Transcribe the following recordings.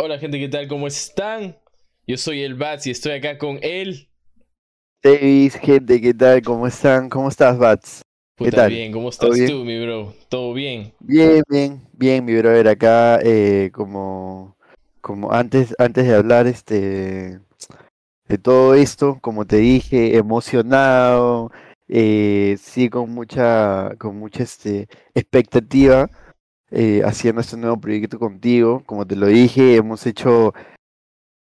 Hola gente, ¿qué tal? ¿Cómo están? Yo soy el Bats y estoy acá con él. Davis, gente, ¿qué tal? ¿Cómo están? ¿Cómo estás, Bats? ¿Qué tal? bien, ¿cómo estás tú, mi bro? ¿Todo bien? Bien, bien, bien, mi brother. Acá, eh, como, como antes, antes de hablar, este, de todo esto, como te dije, emocionado, eh, sí, con mucha, con mucha, este, expectativa eh, haciendo este nuevo proyecto contigo. Como te lo dije, hemos hecho,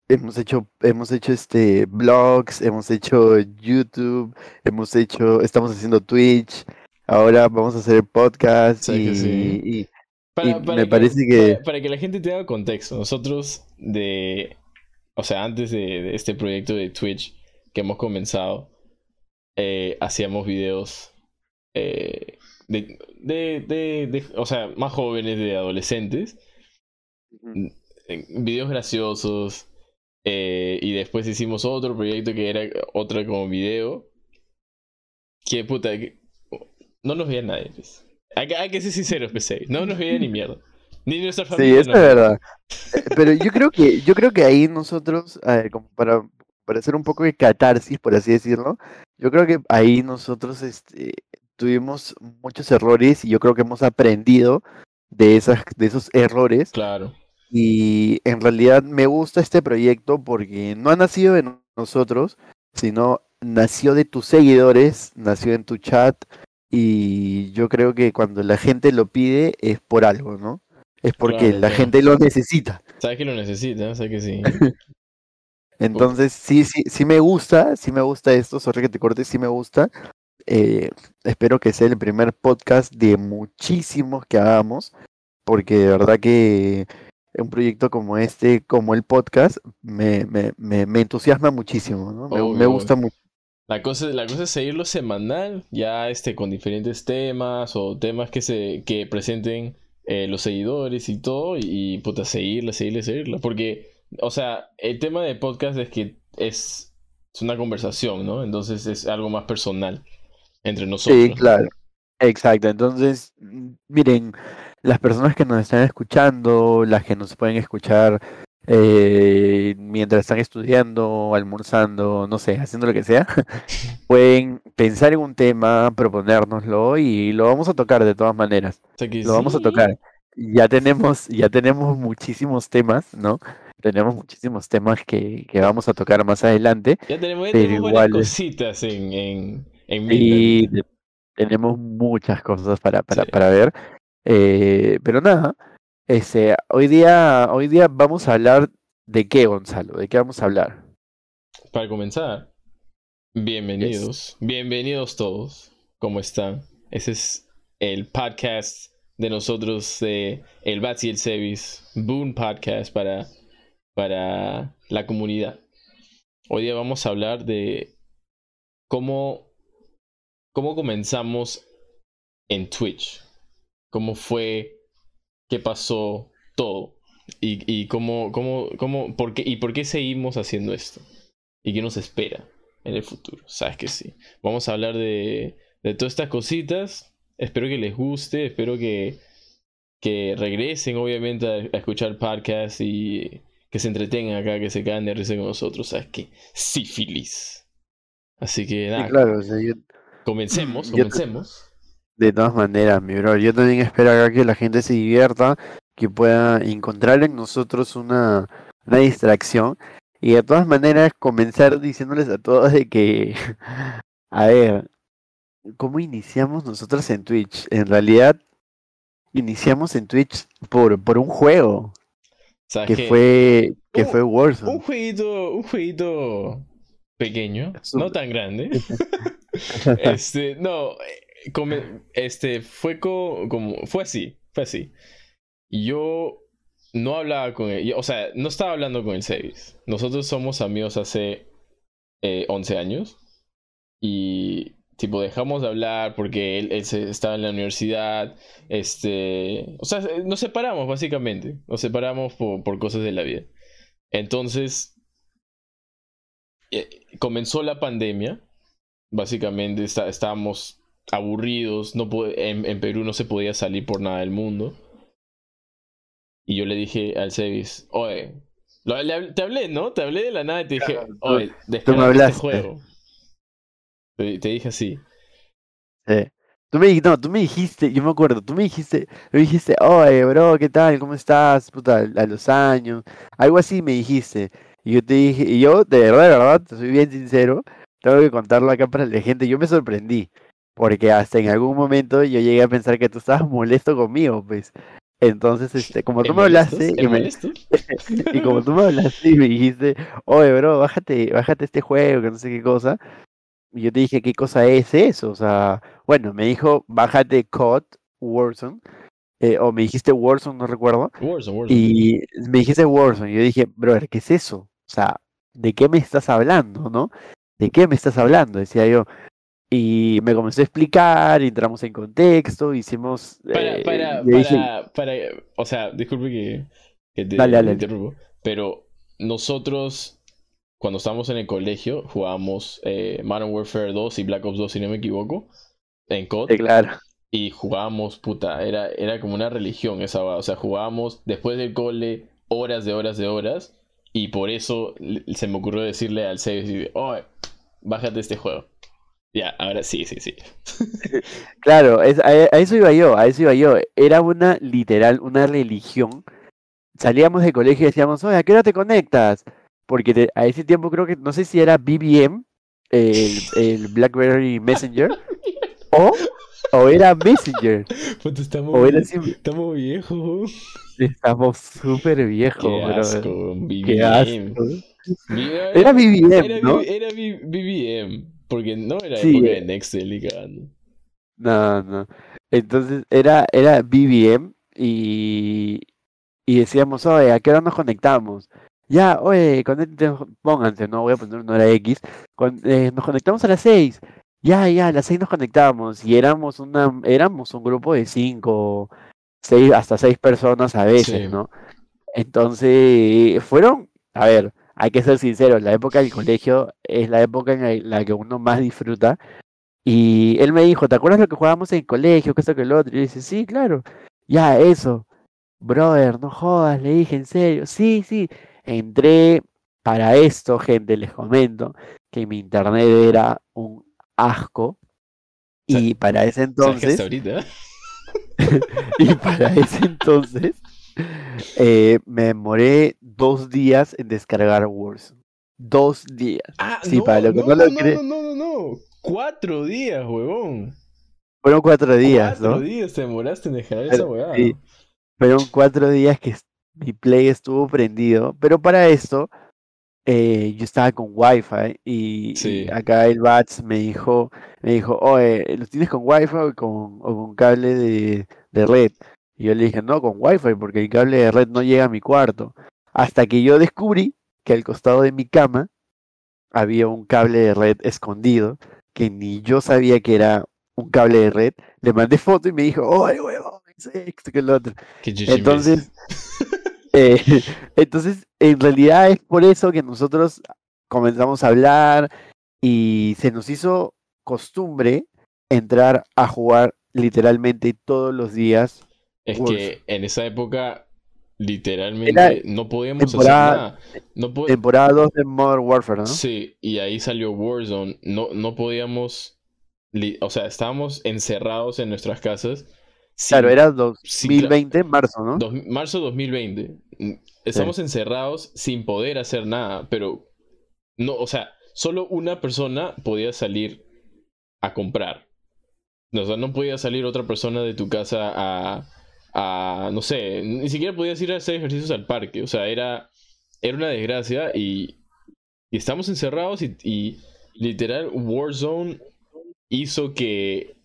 hemos hecho, hemos hecho este blogs, hemos hecho YouTube, hemos hecho, estamos haciendo Twitch. Ahora vamos a hacer el podcast y, me parece que para, que la gente tenga contexto, nosotros de, o sea, antes de, este proyecto de Twitch que hemos comenzado, eh, hacíamos videos eh, de, de, de, o sea, más jóvenes, de adolescentes, videos graciosos, eh, y después hicimos otro proyecto que era otro como video, que puta, no nos veía nadie. Pues. Hay, hay, que ser sinceros, PC, no nos veía ni mierda. Ni nuestra familia. Sí, eso es verdad. Eh, pero yo creo que, yo creo que ahí nosotros, a ver, como para, para hacer un poco de catarsis, por así decirlo, yo creo que ahí nosotros este, tuvimos muchos errores y yo creo que hemos aprendido de, esas, de esos errores. Claro. Y en realidad me gusta este proyecto porque no ha nacido de nosotros, sino nació de tus seguidores, nació en tu chat y yo creo que cuando la gente lo pide es por algo, ¿no? Es porque la gente lo necesita. Sabes que lo necesita, sabes que sí. Entonces, sí, sí, sí me gusta, sí me gusta esto, sorry que te corte, sí me gusta. Eh, espero que sea el primer podcast de muchísimos que hagamos, porque de verdad que un proyecto como este, como el podcast, me, me, me, entusiasma muchísimo, ¿no? me, gusta mucho. La cosa, la cosa es seguirlo semanal, ya este, con diferentes temas o temas que se que presenten eh, los seguidores y todo, y, puta, seguirla, seguirla, seguirla. Porque, o sea, el tema de podcast es que es, es una conversación, ¿no? Entonces es algo más personal entre nosotros. Sí, claro. Exacto. Entonces, miren, las personas que nos están escuchando, las que nos pueden escuchar eh, mientras están estudiando, almorzando, no sé, haciendo lo que sea, pueden pensar en un tema, proponérnoslo y lo vamos a tocar de todas maneras. lo vamos a tocar. Ya tenemos, ya tenemos muchísimos temas, ¿no? Tenemos muchísimos temas que, que vamos a tocar más adelante. Ya tenemos, igual... cositas en, en y tenemos muchas cosas para, para, para ver. Eh, pero nada, este, hoy, día, hoy día vamos a hablar de qué, Gonzalo, de qué vamos a hablar. Para comenzar, bienvenidos, bienvenidos todos, ¿cómo están? Ese es el podcast de nosotros, de el Bats y el Sevis, Boon Podcast para, para la comunidad. Hoy día vamos a hablar de cómo ¿Cómo comenzamos en Twitch? ¿Cómo fue? ¿Qué pasó? Todo. ¿Y, y cómo, cómo, cómo, por qué, y por qué seguimos haciendo esto? ¿Y qué nos espera en el futuro? Sabes que sí. Vamos a hablar de, de todas estas cositas. Espero que les guste, espero que, que regresen obviamente a, escuchar podcast y que se entretengan acá, que se caen de risa con nosotros. ¿Sabes qué? Sífilis. Así que nada. claro, Comencemos, comencemos. De todas maneras, mi bro, yo también espero acá que la gente se divierta, que pueda encontrar en nosotros una, una distracción. Y de todas maneras, comenzar diciéndoles a todos de que, a ver, ¿cómo iniciamos nosotros en Twitch? En realidad, iniciamos en Twitch por, por un juego. que, fue que fue Warzone. Un jueguito, un jueguito pequeño, no tan grande. este, no, eh, este, fue como, fue así, fue así. Yo no hablaba con él, o sea, no estaba hablando con el Sevis. Nosotros somos amigos hace eh, 11 años y tipo dejamos de hablar porque él, estaba en la universidad, este, o sea, nos separamos básicamente, nos separamos por, por cosas de la vida. Entonces, eh, comenzó la pandemia, básicamente estábamos aburridos, no en, Perú no se podía salir por nada del mundo. Y yo le dije al Sevis, oye, te hablé, ¿no? Te hablé de la nada y te dije, oye, descarga este juego. Te, dije así. Sí. Tú me, no, tú me dijiste, yo me acuerdo, tú me dijiste, me dijiste, oye, bro, ¿qué tal? ¿Cómo estás? Puta, a los años. Algo así me dijiste. Y yo te dije, y yo, de verdad, de verdad, te soy bien sincero, tengo que contarlo acá para la gente. Yo me sorprendí, porque hasta en algún momento yo llegué a pensar que tú estabas molesto conmigo, pues. Entonces, este, como tú me hablaste y, me... y como tú me hablaste y me dijiste, oye, bro, bájate, bájate este juego, que no sé qué cosa. Y yo te dije, ¿qué cosa es eso? O sea, bueno, me dijo, bájate COD Warzone. Eh, o me dijiste Warzone, no recuerdo. Warzone, Warzone. Y me dijiste Warzone. Y yo dije, brother, ¿qué es eso? O sea, ¿de qué me estás hablando, no? ¿De qué me estás hablando? Decía yo. Y me comenzó a explicar, entramos en contexto, hicimos... Para, eh, para, para, para, o sea, disculpe que, que te, dale, dale. interrumpo, pero nosotros, cuando estábamos en el colegio, jugábamos eh, Modern Warfare 2 y Black Ops 2, si no me equivoco, en COD. Sí, claro. Y jugábamos, puta, era, era como una religión esa, o sea, jugábamos después del cole horas de horas de horas, y por eso se me ocurrió decirle al Save, oh, bájate este juego. Ya, ahora sí, sí, sí. claro, es, a, eso iba yo, a eso iba yo. Era una literal, una religión. Salíamos de colegio y decíamos, oye, ¿a qué hora te conectas? Porque a ese tiempo creo que, no sé si era BBM, el, el BlackBerry Messenger, o, o era Messenger. estamos, o era estamos viejos. Estamos súper viejos, Qué asco, Qué asco. Era BBM, ¿no? Era BBM. Porque no era época de Nextel y cagando. No, no. Entonces era, era BBM y, y decíamos, oye, ¿a qué hora nos conectamos? Ya, oye, pónganse, no voy a poner una hora X. Eh, nos conectamos a las 6. Ya, ya, a las 6 nos conectamos y éramos una, éramos un grupo de 5, 6, hasta 6 personas a veces, ¿no? Entonces, fueron, a ver, hay que ser sinceros, la época del colegio es la época en la que uno más disfruta. Y él me dijo, ¿te acuerdas lo que jugábamos en el colegio? Que esto que el otro. Y yo dije, sí, claro. Ya, eso. Brother, no jodas, le dije, en serio. Sí, sí. Entré para esto, gente, les comento, que mi internet era un asco. Y para ese entonces. y para ese entonces eh, me demoré dos días en descargar Warzone. Dos días. Ah, sí, no, para lo que no, no, lo no, no, no, no, Cuatro días, huevón. Fueron cuatro días, cuatro ¿no? Cuatro días te demoraste en descargar esa huevada. Sí. Fueron cuatro días que mi play estuvo prendido. Pero para esto, eh, yo estaba con Wi-Fi y, acá el Bats me dijo, me dijo, oye, ¿lo tienes con Wi-Fi o con, o con cable de, de red? Y yo le dije, no, con Wi-Fi, porque el cable de red no llega a mi cuarto. Hasta que yo descubrí que al costado de mi cama había un cable de red escondido, que ni yo sabía que era un cable de red. Le mandé foto y me dijo, ¡ay, huevón! Esto que el otro. Entonces, eh, entonces, en realidad es por eso que nosotros comenzamos a hablar y se nos hizo costumbre entrar a jugar literalmente todos los días es que en esa época, literalmente, no podíamos hacer nada. Temporada 2 de Modern Warfare, ¿no? Sí, y ahí salió Warzone. No, no podíamos. O sea, estábamos encerrados en nuestras casas. claro, era 2020, marzo, ¿no? marzo 2020. Estamos encerrados sin poder hacer nada, pero. No, o sea, solo una persona podía salir a comprar. O sea, no podía salir otra persona de tu casa a no sé, ni siquiera podías ir a hacer ejercicios al parque, o sea, era, era una desgracia y, y estamos encerrados y, literal Warzone hizo que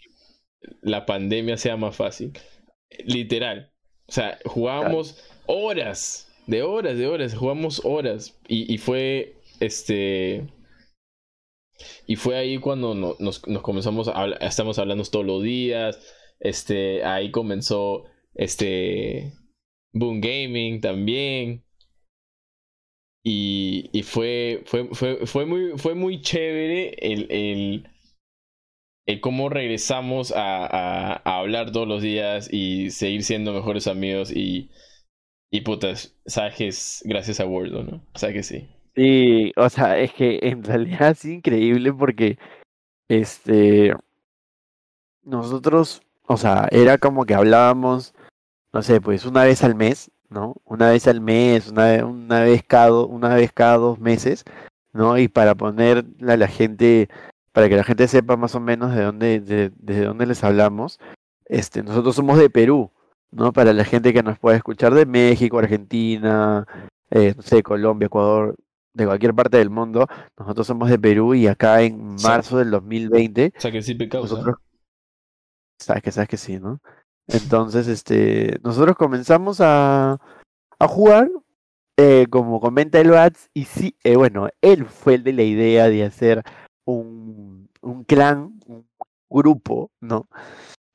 la pandemia sea más fácil. Literal. O sea, jugábamos horas, de horas, de horas, jugamos horas. Y, fue este. Y fue ahí cuando nos, comenzamos a estamos hablando todos los días. Este, ahí comenzó este, Boom Gaming también. Y, y fue, fue, fue, fue, muy, fue muy chévere el, el, el cómo regresamos a, a, hablar todos los días y seguir siendo mejores amigos y, Y putas, sabes que es gracias a Word, ¿no? O sea que sí. Sí, o sea, es que en realidad es increíble porque este nosotros, o sea, era como que hablábamos, no sé, pues una vez al mes, ¿no? Una vez al mes, una, una vez cada una vez cada dos meses, ¿no? Y para ponerle a la gente, para que la gente sepa más o menos de dónde, de, de dónde les hablamos, este, nosotros somos de Perú, ¿no? Para la gente que nos puede escuchar de México, Argentina, eh, no sé, Colombia, Ecuador, de cualquier parte del mundo, nosotros somos de Perú y acá en marzo del 2020, O sea que sí pecado. nosotros, sabes que sabes que sí, ¿no? Entonces, este, nosotros comenzamos a, a jugar, eh, como comenta el Bats, y sí, eh, bueno, él fue el de la idea de hacer un, un clan, un grupo, ¿no?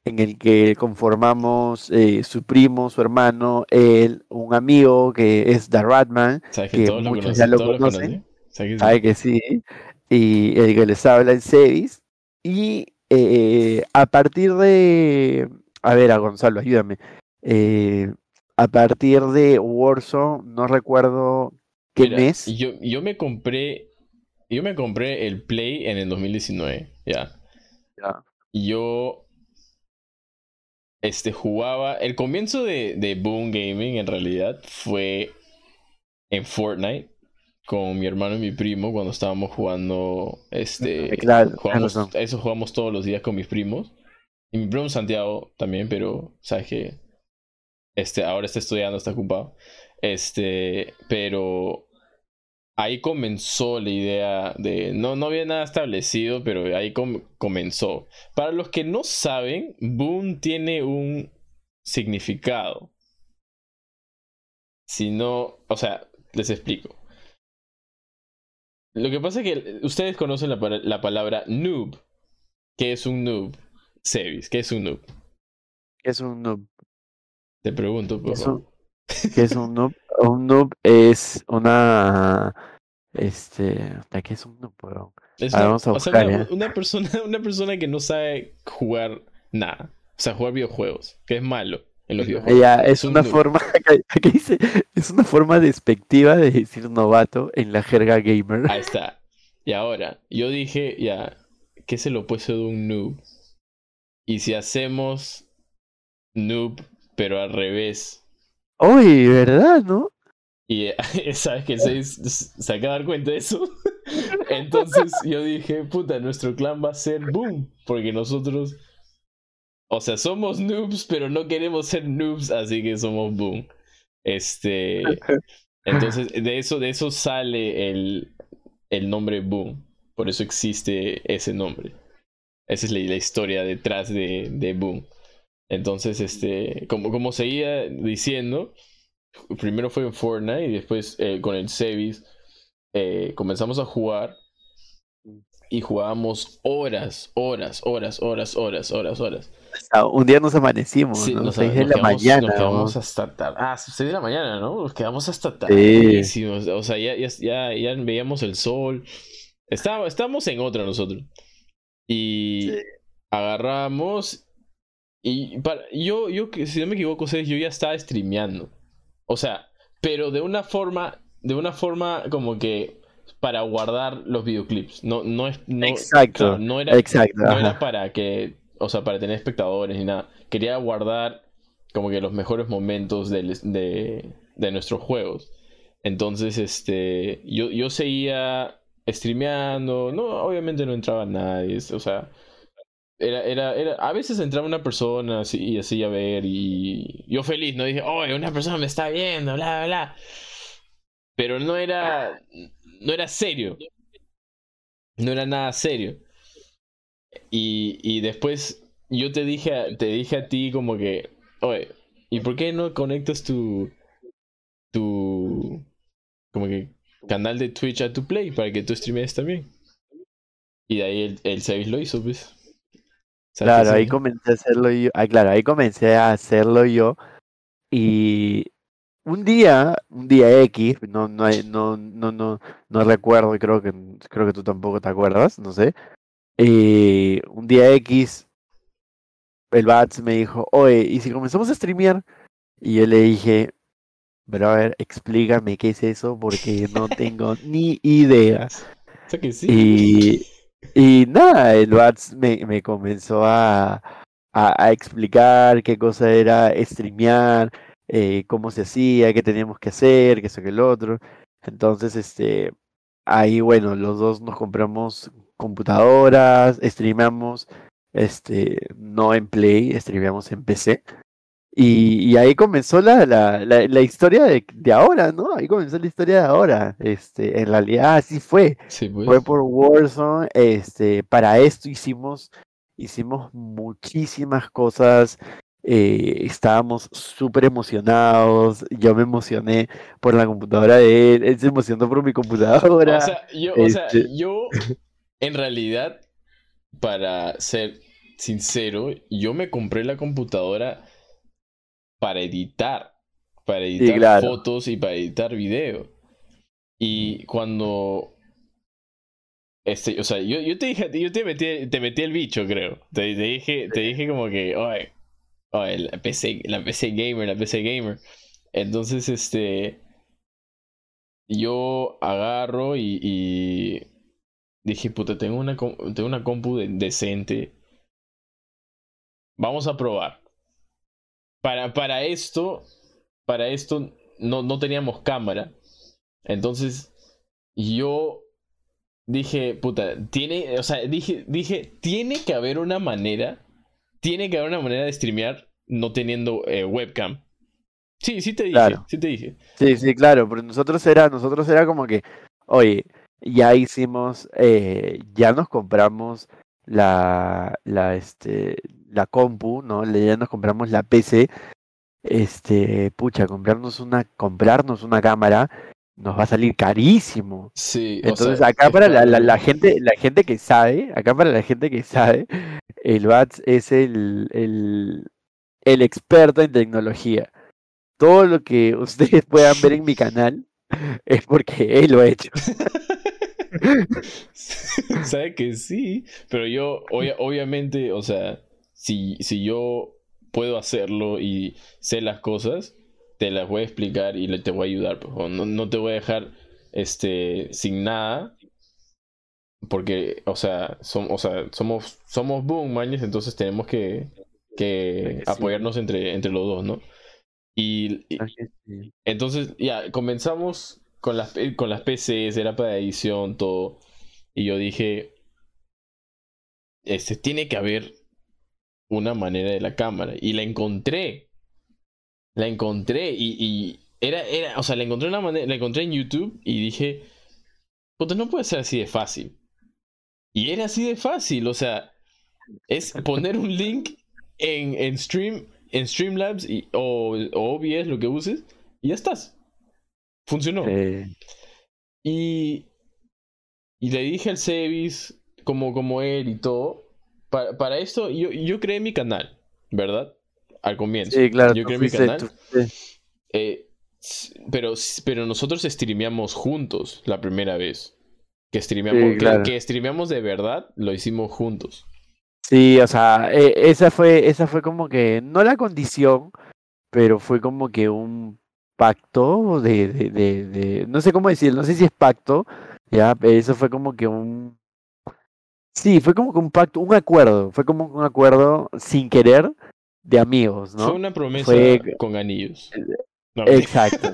En el que conformamos eh, su primo, su hermano, él, un amigo que es The Ratman, ¿Sabes que, que muchos conocen? ya lo conocen. ¿Sabes que sí? sabe que sí, y el que les habla en Sevis, y eh, a partir de, a ver, a Gonzalo, ayúdame, eh, a partir de Warzone, no recuerdo qué Mira, mes, Yo, yo me compré. Yo me compré el Play en el 2019. Ya. Ya. Y Yo. Este jugaba. El comienzo de, de Boom Gaming en realidad fue en Fortnite. Con mi hermano y mi primo cuando estábamos jugando. Este. claro, jugamos, eso jugamos todos los días con mis primos. Y mi primo Santiago también, pero sabes que. Este, ahora está estudiando, está ocupado. Este, pero ahí comenzó la idea de. No, no había nada establecido, pero ahí com- comenzó. Para los que no saben, Boom tiene un significado. Si no, o sea, les explico. Lo que pasa es que ustedes conocen la, pa- la palabra noob. ¿Qué es un noob? Sevis, ¿qué es un noob? es un noob, Te pregunto, por favor. ¿Qué es un noob? Un noob es una, este, ¿qué es un noob, weón? Es una, vamos a o sea, buscar, una, ¿ya? una persona, una persona que no sabe jugar nada. O sea, jugar videojuegos. Que es malo en los videojuegos. Ya, es Es un una noob. forma, acá dice, es una forma despectiva de decir novato en la jerga gamer. Ahí está. Y ahora, yo dije, ya, ¿qué es el opuesto de un noob? Y si hacemos noob, pero al revés. Uy, ¿verdad, no? Y sabes que 6 se acaba de dar cuenta de eso. Entonces yo dije, puta, nuestro clan va a ser boom. Porque nosotros, o sea, somos noobs, pero no queremos ser noobs, así que somos boom. Este. Entonces, de eso, de eso sale el, el nombre boom. Por eso existe ese nombre. Esa es la, la historia detrás de, de boom. Entonces, este, como, como seguía diciendo, primero fue en Fortnite y después eh, con el Sevis eh, comenzamos a jugar y jugábamos horas, horas, horas, horas, horas, horas, horas. Un día nos amanecimos, Sí, ¿no? nos, de nos la quedamos, mañana, nos quedamos ¿no? hasta tarde. Ah, 6 de la mañana, ¿no? Nos quedamos hasta Sí. tardísimos. O sea, ya, ya, ya, ya veíamos el sol. Estábamos, estábamos en otra nosotros. Y Sí. agarramos. Y para, yo, yo, si no me equivoco, ustedes, yo ya estaba streameando. O sea, pero de una forma, de una forma como que para guardar los videoclips. No, no es, no, Exacto, no era, Exacto, no era para que, o sea, para tener espectadores ni nada. Quería guardar como que los mejores momentos del- de, de nuestros juegos. Entonces, este, yo, yo seguía streameando, no, obviamente no entraba nadie, o sea, era, era, era, a veces entraba una persona así, y así a ver, y yo feliz, ¿no? Dije, oh, una persona me está viendo, bla, bla, bla. Pero no era, no era serio. No era nada serio. Y, y después yo te dije, a- te dije a ti como que, oye, ¿y por qué no conectas tu, tu, como que, canal de Twitch a tu Play para que tú streames también? Y de ahí el, el Sevis lo hizo, pues. ¿Sabes Claro, ahí comencé a hacerlo yo. Ah, claro, ahí comencé a hacerlo yo. Y un día, un día X, no, no, no, no, no, no recuerdo, y creo que, creo que tú tampoco te acuerdas, no sé. Eh, un día X, el Bats me dijo, oye, ¿y si comenzamos a streamear? Y yo le dije, brother, explícame qué es eso porque no tengo ni idea. O sea que sí. Y, y nada, el Bats me, me comenzó a, explicar qué cosa era streamear, eh, cómo se hacía, qué teníamos que hacer, qué eso que el otro. Entonces, este, ahí bueno, los dos nos compramos computadoras, streameamos, este, no en Play, streameamos en PC. Y, y ahí comenzó la, la, la, la historia de, de ahora, ¿no? Ahí comenzó la historia de ahora. Este, en realidad así fue. Sí, pues. Fue por Warzone. Este, para esto hicimos, hicimos muchísimas cosas. eh, estábamos súper emocionados. Yo me emocioné por la computadora de él. Él se emocionó por mi computadora. O sea, yo, o sea, Este- yo, en realidad, para ser sincero, yo me compré la computadora para editar, para editar claro. fotos y para editar video. Y cuando, este, o sea, yo, yo te dije, yo te metí, te metí el bicho, creo. Te, te dije, te dije como que, oye, oye, la PC, la PC gamer, la PC gamer. Entonces, este, yo agarro y, y dije, puta, tengo una, tengo una compu de- decente. Vamos a probar. Para, para esto, para esto no, no teníamos cámara. Entonces, yo dije, puta, tiene, o sea, dije, dije, tiene que haber una manera, tiene que haber una manera de streamear no teniendo eh, webcam. Sí, sí te dije, Claro. sí te dije. Sí, sí, claro, pero nosotros era, nosotros era como que, oye, ya hicimos, eh, ya nos compramos la, la, este, la compu, ¿no? Le- Ya nos compramos la PC, este, pucha, comprarnos una, comprarnos una cámara nos va a salir carísimo. Sí, o Entonces, sea, acá para la, la, la gente, la gente que sabe, acá para la gente que sabe, el Bats es el, el, el experto en tecnología. Todo lo que ustedes puedan ver en mi canal es porque él lo ha hecho. Sabe que sí, pero yo, obvia- obviamente, o sea, si, si yo puedo hacerlo y sé las cosas, te las voy a explicar y le- te voy a ayudar. pues, No, no te voy a dejar este, sin nada, porque, o sea, som- o sea somos, somos boom, mañas, entonces tenemos que, que Sí. apoyarnos entre, entre los dos, ¿no? Y, y- entonces, ya, comenzamos con las, P- con las PCs, era para edición, todo. Y yo dije, este, tiene que haber una manera de la cámara. Y la encontré. La encontré y, y era, era, o sea, la encontré una manera, la encontré en YouTube y dije, no puede ser así de fácil. Y era así de fácil, o sea, es poner un link en, en Stream, en Streamlabs y, o, o OBS, lo que uses, y ya estás. Funcionó. Sí. Y, y le dije al Sevis, como, como él y todo, para, para esto yo, yo creé mi canal, ¿verdad? Al comienzo. Sí, claro, yo creé mi canal. tú Eh, pero, pero nosotros streameamos juntos la primera vez. Que streameamos, Sí, que- que, streameamos de verdad, lo hicimos juntos. Sí, o sea, eh, esa fue, esa fue como que, no la condición, pero fue como que un pacto de, de, de, de- no sé cómo decir, no sé si es pacto, ya, pero eso fue como que un, sí, fue como que un pacto, un acuerdo, fue como un acuerdo sin querer de amigos, ¿no? Fue una promesa Fue- con anillos. No, Exacto.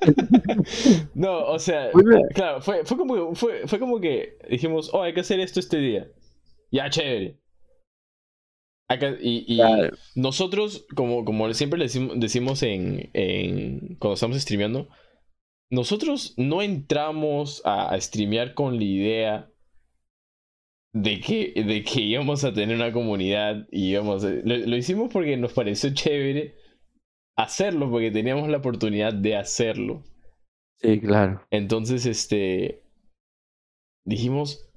no, o sea, claro, fue, fue, como, fue como que dijimos, oh, hay que hacer esto este día. Ya, chévere. Y y Claro. nosotros, como, como siempre decimos, decimos en, en- cuando estamos streameando, nosotros no entramos a, a streamear con la idea de que, de que íbamos a tener una comunidad y íbamos a- lo, lo hicimos porque nos pareció chévere hacerlo, porque teníamos la oportunidad de hacerlo. Sí, claro. Entonces, este. Dijimos.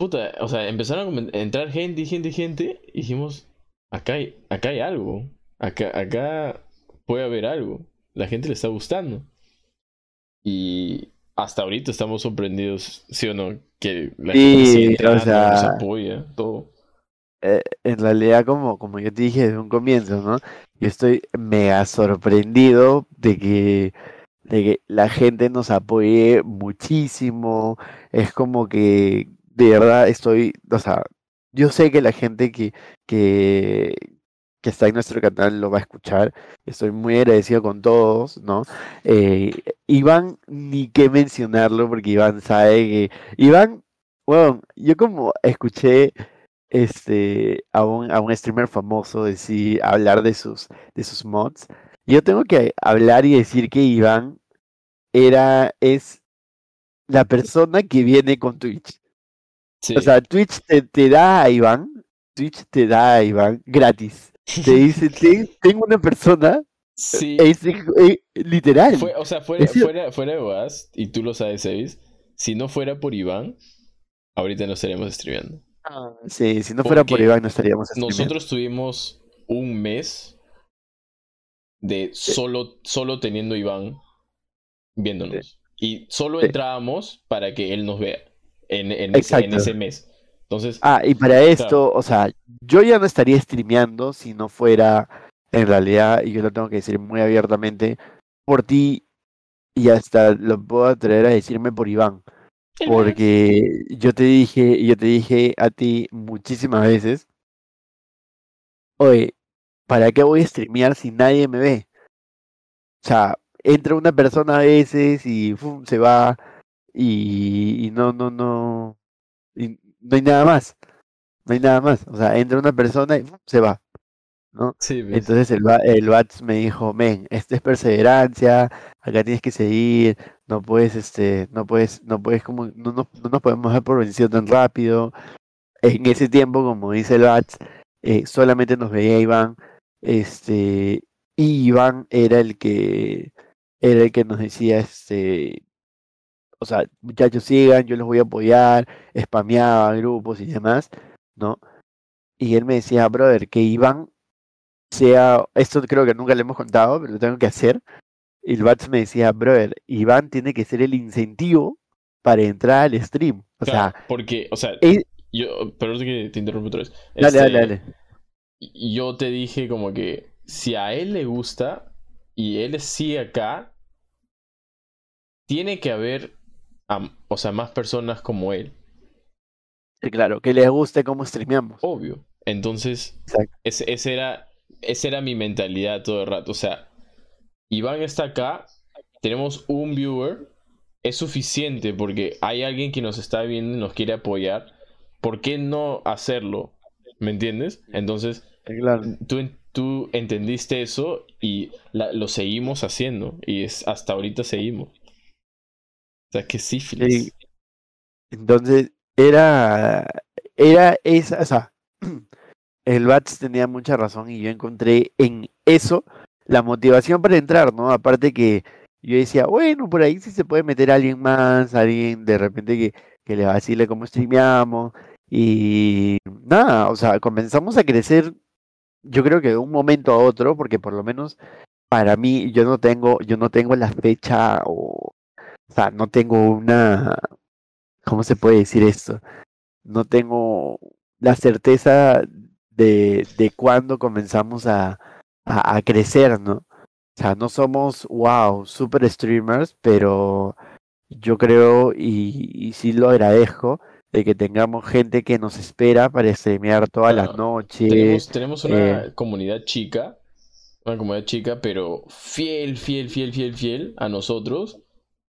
Puta, o sea, empezaron a entrar gente y gente y gente. Y dijimos, acá hay, acá hay algo. Acá, acá puede haber algo. La gente le está gustando. Y hasta ahorita estamos sorprendidos, ¿sí o no? Que la Sí, gente sigue o entrando, sea- nos apoya, todo. eh, en realidad como, como yo te dije desde un comienzo, ¿no? yo estoy mega sorprendido de que, de que la gente nos apoye muchísimo. Es como que de verdad estoy, o sea, yo sé que la gente que, que, que está en nuestro canal lo va a escuchar. Estoy muy agradecido con todos, ¿no? Eh, Iván, ni qué mencionarlo, porque Iván sabe que. Iván, bueno, yo como escuché este a un, a un streamer famoso decir, hablar de sus, de sus mods, yo tengo que hablar y decir que Iván era, es la persona que viene con Twitch. O sea, Twitch te, te da a Iván, Twitch te da a Iván gratis. Te dice, tengo una persona. Sí. Es, literal. o sea, fuera, fuera, fuera de Boaz, y tú lo sabes, Sevis, si no fuera por Iván, ahorita no estaríamos streameando. Ah, sí, si no fuera por Iván no estaríamos streameando. Nosotros tuvimos un mes de solo, solo teniendo Iván viéndonos. Y solo entrábamos para que él nos vea en, en, ese, mes. Entonces, ah, y para esto, o sea, yo ya no estaría streameando si no fuera, en realidad, y yo lo tengo que decir muy abiertamente, por ti, y hasta lo puedo atrever a decirme por Iván. Porque yo te dije, yo te dije a ti muchísimas veces, oye, ¿para qué voy a streamear si nadie me ve? O sea, entra una persona a veces y se va y, no, no, no, no hay nada más. No hay nada más. O sea, entra una persona y se va. ¿no? Sí, Entonces el, el Bats me dijo, men, esta es perseverancia, acá tienes que seguir, no puedes, este, no puedes, no puedes como, no, no, nos podemos dar por vencido tan rápido. En ese tiempo, como dice el Bats, eh, solamente nos veía Iván, este, y Iván era el que, era el que nos decía, este, o sea, muchachos sigan, yo los voy a apoyar, spameaba grupos y demás, ¿no? Y él me decía, brother, que Iván sea, esto creo que nunca le hemos contado, pero lo tengo que hacer. Y el Bats me decía, brother, Iván tiene que ser el incentivo para entrar al stream. O sea, porque, o sea, yo, perdón que te interrumpo otra vez. Dale, dale, este, dale. Yo te dije como que si a él le gusta y él sigue acá, tiene que haber o sea, más personas como él. Sí, claro, que les guste cómo streameamos. Obvio. Entonces, ese, era, esa era mi mentalidad todo el rato. O sea, Iván está acá, tenemos un viewer, es suficiente porque hay alguien que nos está viendo y nos quiere apoyar. ¿Por qué no hacerlo? ¿Me entiendes? Entonces, tú, tú entendiste eso y lo seguimos haciendo. Y es, hasta ahorita seguimos. O sea, que sífilis. Entonces, era, era esa, o sea, el Bats tenía mucha razón y yo encontré en eso la motivación para entrar, ¿no? Aparte que yo decía, bueno, por ahí sí se puede meter alguien más, alguien de repente que, que le vacile cómo streameamos. Y nada, o sea, comenzamos a crecer, yo creo que de un momento a otro, porque por lo menos para mí yo no tengo, yo no tengo la fecha o o sea, no tengo una, ¿cómo se puede decir esto? No tengo la certeza de, de cuándo comenzamos a, a, crecer, ¿no? O sea, no somos, wow, super streamers, pero yo creo y, y sí lo agradezco de que tengamos gente que nos espera para streamear todas las noches. Tenemos, tenemos una eh, comunidad chica, una comunidad chica, pero fiel, fiel, fiel, fiel, fiel a nosotros.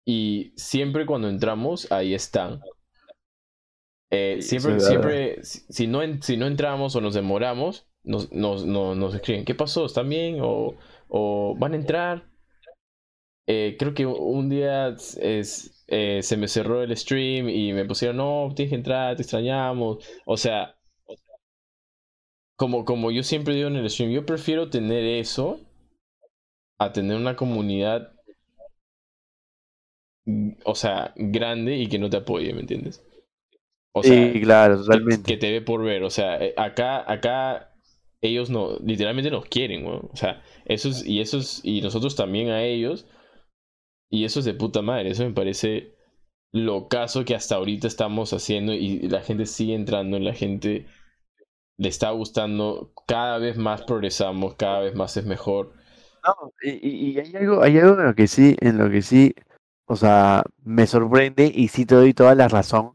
Y siempre cuando entramos, ahí están. Eh, siempre, siempre, si no, si no entramos o nos demoramos, nos, nos, nos, escriben, ¿qué pasó? ¿Están bien? ¿O, o van a entrar? Eh, creo que un día es, eh, se me cerró el stream y me pusieron, no, tienes que entrar, te extrañamos. O sea, como, como yo siempre digo en el stream, yo prefiero tener eso a tener una comunidad o sea, grande y que no te apoye, ¿me entiendes? O sea, sí, claro, totalmente. Que, te ve por ver, o sea, eh, acá, acá ellos no, literalmente nos quieren, o sea, eso es, y eso y nosotros también a ellos, y eso es de puta madre, eso me parece lo caso que hasta ahorita estamos haciendo y la gente sigue entrando, la gente le está gustando, cada vez más progresamos, cada vez más es mejor. No, y, y hay algo, hay algo en lo que sí, en lo que sí, o sea, me sorprende y sí te doy toda la razón,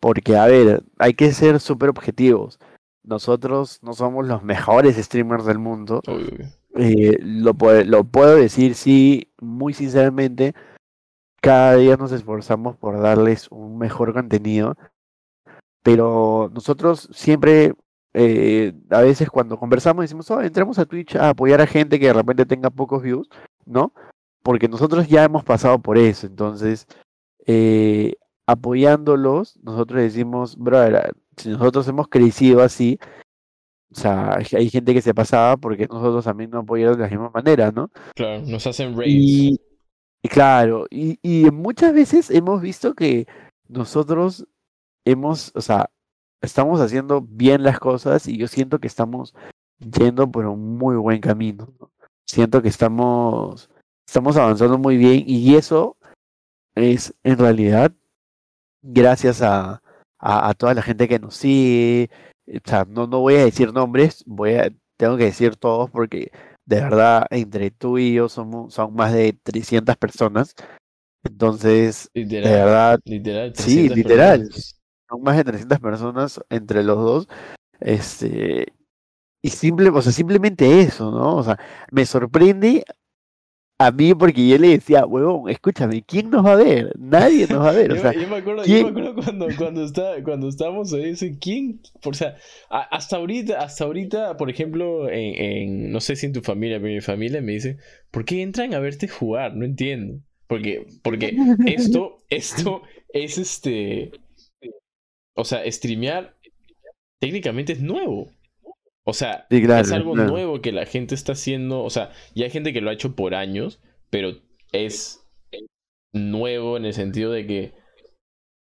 porque a ver, hay que ser súper objetivos. Nosotros no somos los mejores streamers del mundo. Obvio. Eh, lo, puedo- lo puedo decir, sí, muy sinceramente, cada día nos esforzamos por darles un mejor contenido, pero nosotros siempre, eh, a veces cuando conversamos decimos, oh, entramos a Twitch a apoyar a gente que de repente tenga pocos views, ¿no? Porque nosotros ya hemos pasado por eso, entonces, eh, apoyándolos, nosotros decimos, brother, si nosotros hemos crecido así, o sea, hay gente que se pasaba porque nosotros también no apoyamos de la misma manera, ¿no? Claro, nos hacen. Y, y claro, y, y muchas veces hemos visto que nosotros hemos, o sea, estamos haciendo bien las cosas y yo siento que estamos yendo por un muy buen camino. ¿no? Siento que estamos, estamos avanzando muy bien y eso es en realidad gracias a, a, a toda la gente que nos sigue. O sea, no, no voy a decir nombres, voy a, tengo que decir todos porque de verdad, entre tú y yo somos, son más de 300 personas. Entonces, de Literal, verdad, literal. sí, 300 literal. personas. son más de 300 personas entre los dos. Este, y simple, o sea, simplemente eso, ¿no? O sea, me sorprende a mí porque yo le decía, huevón, escúchame, ¿quién nos va a ver? Nadie nos va a ver. O Yo, sea, yo me acuerdo, yo me acuerdo cuando, cuando, está, cuando estábamos ahí, dice, ¿quién? O sea, a- hasta ahorita, hasta ahorita, por ejemplo, en, en- no sé si en tu familia, pero en mi familia me dice, ¿por qué entran a verte jugar? No entiendo. Porque, porque esto, esto es este, o sea, streamear técnicamente es nuevo. O sea, Sí, claro, es algo claro. nuevo que la gente está haciendo, o sea, ya hay gente que lo ha hecho por años, pero es nuevo en el sentido de que,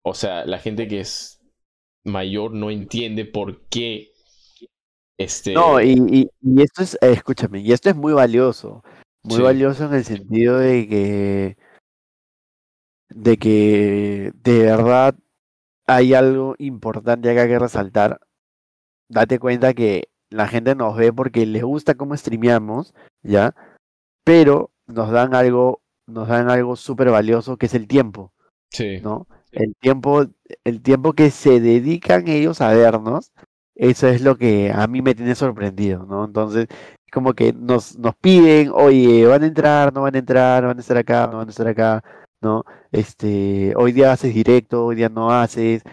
o sea, la gente que es mayor no entiende por qué este No, y, y, y esto es, eh, escúchame, y esto es muy valioso. Muy Sí. valioso en el sentido de que, de que de verdad hay algo importante acá que resaltar. Date cuenta que la gente nos ve porque les gusta cómo streameamos, ¿ya? Pero nos dan algo, nos dan algo súper valioso que es el tiempo. sí, ¿no? El tiempo, el tiempo que se dedican ellos a vernos, eso es lo que a mí me tiene sorprendido, ¿no? Entonces, como que nos, nos piden, oye, van a entrar, no van a entrar, van a estar acá, no van a estar acá, ¿no? Este, hoy día haces directo, hoy día no haces.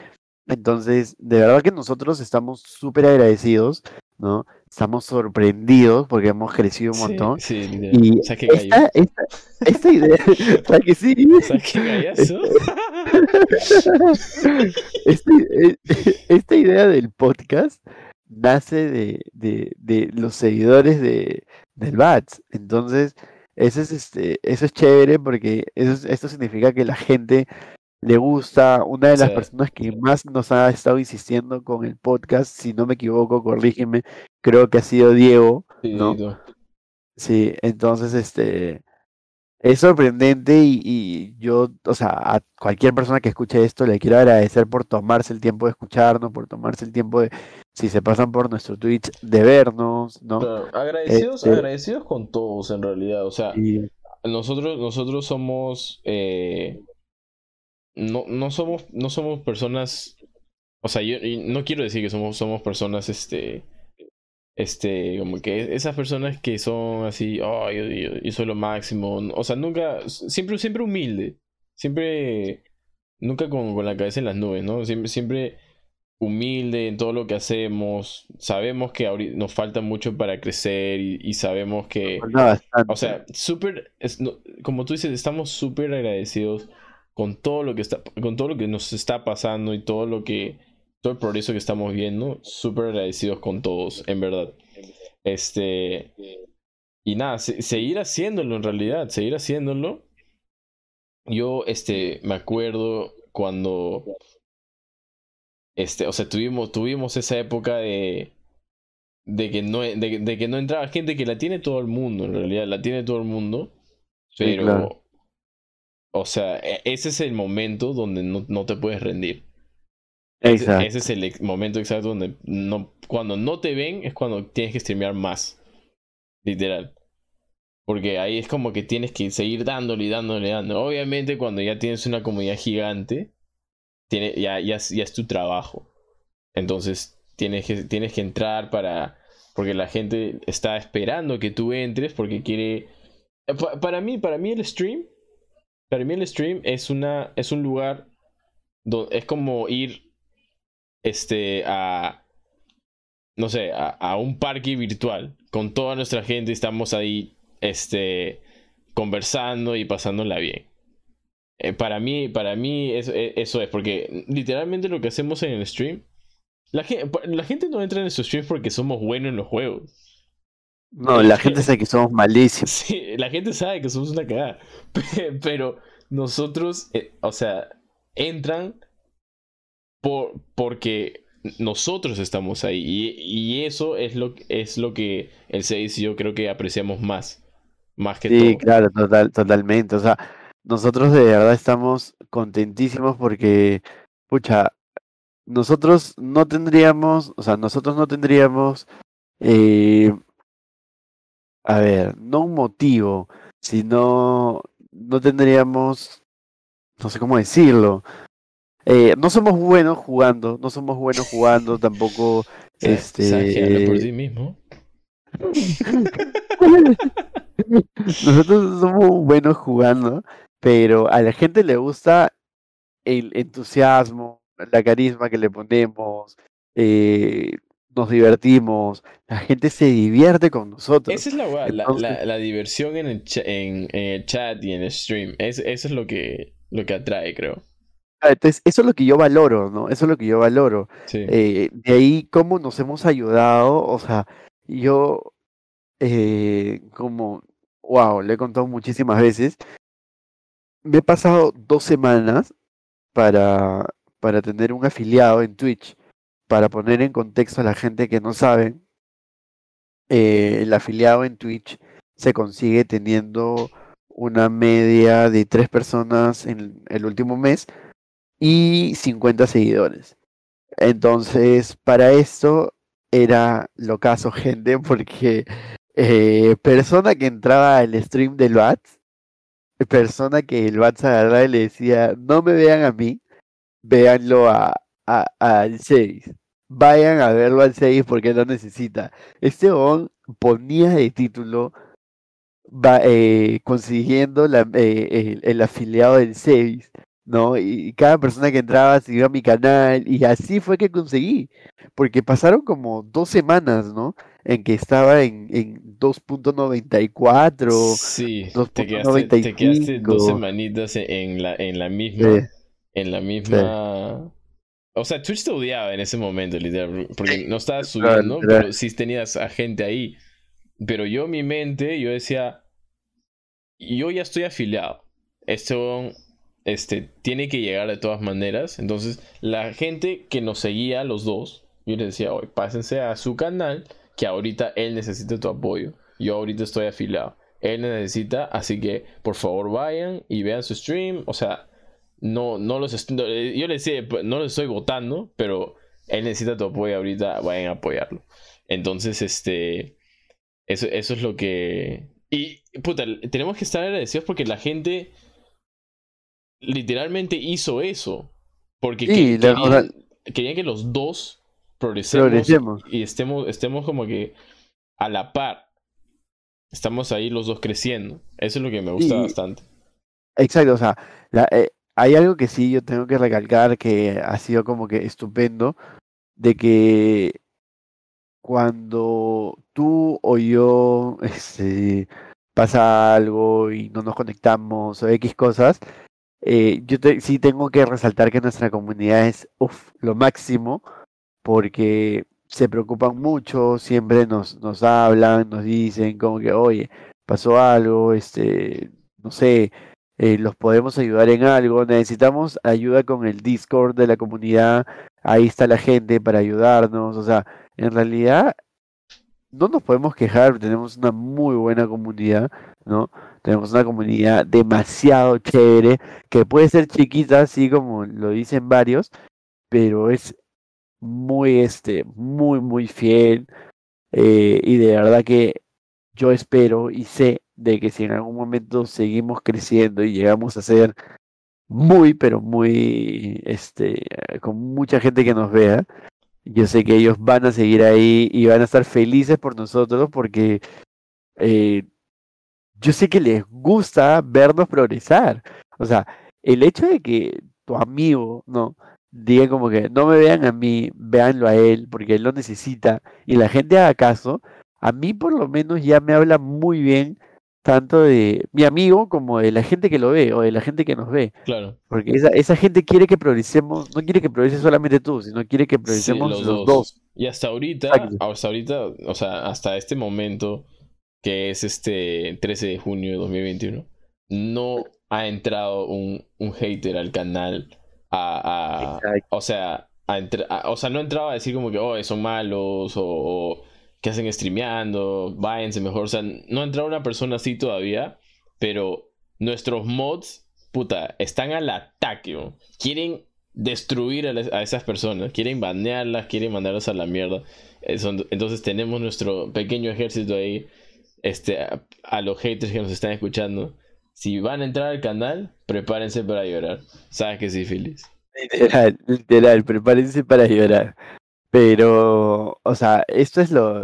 Entonces, de verdad que nosotros estamos súper agradecidos, ¿no? Estamos sorprendidos porque hemos crecido un sí, montón. sí, literal. Y Saque gallo. esta, esta, esta idea, ¿sabes que sí? Saque gallazo. Este- eh, esta idea del podcast nace de, de, de los seguidores de, del BATS. Entonces, eso es, este, eso es chévere porque eso es- esto significa que la gente le gusta. Una de las personas que más nos ha estado insistiendo con el podcast, si no me equivoco, corrígeme, creo que ha sido Diego. Sí, ¿no? Sí, entonces este es sorprendente y, y yo, o sea, a cualquier persona que escuche esto le quiero agradecer por tomarse el tiempo de escucharnos, por tomarse el tiempo de, si se pasan por nuestro Twitch, de vernos, ¿no? Claro, agradecidos, Este- agradecidos con todos en realidad. O sea, Y nosotros, nosotros somos eh, no, no somos, no somos personas. O sea, yo no quiero decir que somos, somos personas, este. Este, como que esas personas que son así, oh, yo, yo- yo soy lo máximo. O sea, nunca, siempre, siempre humilde. Siempre, nunca con, con la cabeza en las nubes, ¿no? Siempre, siempre humilde en todo lo que hacemos. Sabemos que ahorita nos falta mucho para crecer y, y sabemos que. bastante. O sea, súper, no- como tú dices, estamos súper agradecidos con todo lo que está, con todo lo que nos está pasando y todo lo que, todo el progreso que estamos viendo, súper agradecidos con todos, en verdad. Este, y nada, se- seguir haciéndolo en realidad, seguir haciéndolo. Yo, este, me acuerdo cuando, este, o sea, tuvimos, tuvimos esa época de, de que no, de, de que no entraba gente que la tiene todo el mundo, en realidad, la tiene todo el mundo, Sí, pero, claro. O sea, e- ese es el momento donde no, no te puedes rendir. Ese, ese, es el momento exacto donde no, cuando no te ven es cuando tienes que streamear más. Literal. Porque ahí es como que tienes que seguir dándole y dándole y dándole. Obviamente cuando ya tienes una comunidad gigante, tiene, ya, ya, ya es tu trabajo. Entonces tienes que, tienes que entrar para... Porque la gente está esperando que tú entres porque quiere... Eh, para mí, para mí el stream... Para mí el stream es, una, es un lugar... Donde, es como ir este, a... No sé, a, a un parque virtual. Con toda nuestra gente estamos ahí este, conversando y pasándola bien. Eh, para mí, para mí eso, eh, eso, es, porque literalmente lo que hacemos en el stream, la, la gente no entra en nuestro stream porque somos buenos en los juegos. No, la gente sabe que somos malísimos. Sí, la gente sabe que somos una cagada. Pero nosotros, eh, o sea, entran por, porque nosotros estamos ahí. Y, y, eso es lo, es lo que el 6 y yo creo que apreciamos más. Más que sí, claro, total, totalmente. O sea, nosotros de verdad estamos contentísimos porque, pucha, nosotros no tendríamos, o sea, nosotros no tendríamos, eh, a ver, no un motivo, sino no tendríamos, no sé cómo decirlo. Eh, no somos buenos jugando, no somos buenos jugando tampoco. este. por sí mismo. Nosotros somos buenos jugando, pero a la gente le gusta el entusiasmo, la carisma que le ponemos, eh, nos divertimos, la gente se divierte con nosotros. Esa es la, la, diversión en el, en, el, chat y en el stream. eso es lo que, lo que atrae, creo. Ah, entonces, eso es lo que yo valoro, ¿no? Eso es lo que yo valoro. Eh, de ahí, cómo nos hemos ayudado, o sea, yo, eh, como wow, le he contado muchísimas veces. Me he pasado dos semanas para, para tener un afiliado en Twitch. Para poner en contexto a la gente que no sabe, eh, el afiliado en Twitch se consigue teniendo una media de tres personas en el último mes y 50 seguidores. Entonces, para esto era lo caso, gente, porque eh, persona que entraba al stream del Bats, persona que el Bats agarraba y le decía, no me vean a mí, véanlo a, al 6. Vayan a verlo al 6 porque lo necesita. Este on ponía de título va, eh, consiguiendo la, eh, el, afiliado del 6, ¿no? Y cada persona que entraba se iba a mi canal y así fue que conseguí. Porque pasaron como dos semanas, ¿no? en que estaba en, en 2.94. Sí, te quedaste, dos semanitas en la, en la misma. En la misma. O sea, Twitch te odiaba en ese momento, literal. Porque no estabas subiendo, pero sí tenías a gente ahí. Pero yo, mi mente, yo decía. Yo ya estoy afiliado. Esto este, tiene que llegar de todas maneras. Entonces, la gente que nos seguía, los dos, yo les decía, hoy pásense a su canal que ahorita él necesita tu apoyo. Yo ahorita estoy afiliado. Él necesita, así que por favor vayan y vean su stream. O sea, no, no los estoy, yo les decía, no los estoy votando, pero él necesita tu apoyo ahorita, vayan a apoyarlo. Entonces, este, eso, eso es lo que... Y, puta, tenemos que estar agradecidos porque la gente literalmente hizo eso. Porque querían que los dos progresemos, y estemos, estemos como que a la par. Estamos ahí los dos creciendo. Eso es lo que me gusta bastante. Exacto, o sea, eh, hay algo que sí yo tengo que recalcar que ha sido como que estupendo, de que cuando tú o yo este, pasa algo y no nos conectamos o X cosas, eh, yo sí tengo que resaltar que nuestra comunidad es lo máximo porque se preocupan mucho, siempre nos, nos hablan, nos dicen como que, oye, pasó algo, este, no sé, eh, los podemos ayudar en algo, necesitamos ayuda con el Discord de la comunidad, ahí está la gente para ayudarnos, o sea, en realidad no nos podemos quejar, tenemos una muy buena comunidad, ¿no? Tenemos una comunidad demasiado chévere, que puede ser chiquita, así como lo dicen varios, pero es muy, este, muy, muy fiel. Eh, y de verdad que yo espero y sé de que si en algún momento seguimos creciendo y llegamos a ser muy, pero muy, este, con mucha gente que nos vea, yo sé que ellos van a seguir ahí y van a estar felices por nosotros porque eh, yo sé que les gusta vernos progresar. O sea, el hecho de que tu amigo, ¿no? Diga como que no me vean a mí, véanlo a él, porque él lo necesita, y la gente haga caso, a mí por lo menos ya me habla muy bien tanto de mi amigo como de la gente que lo ve o de la gente que nos ve. Claro. Porque esa, esa gente quiere que progresemos, no quiere que progrese solamente tú, sino quiere que progresemos los los, dos. dos. Y hasta ahorita, Exacto. hasta ahorita, o sea, hasta este momento, que es este 13 de junio de 2021, no ha entrado un, un hater al canal a, a- o sea, a a- o sea, no entraba a decir como que, oh, son malos, o, o que hacen streameando, váyanse mejor, o sea, no ha entrado una persona así todavía, pero nuestros mods, puta, están al ataque, quieren destruir a, esas personas, quieren banearlas, quieren mandarlas a la mierda. Eso- Entonces tenemos nuestro pequeño ejército ahí, este, a, a los haters que nos están escuchando. Si van a entrar al canal, prepárense para llorar. Sabes que sí, Feliz. Literal, literal, prepárense para llorar. Pero, o sea, esto es lo,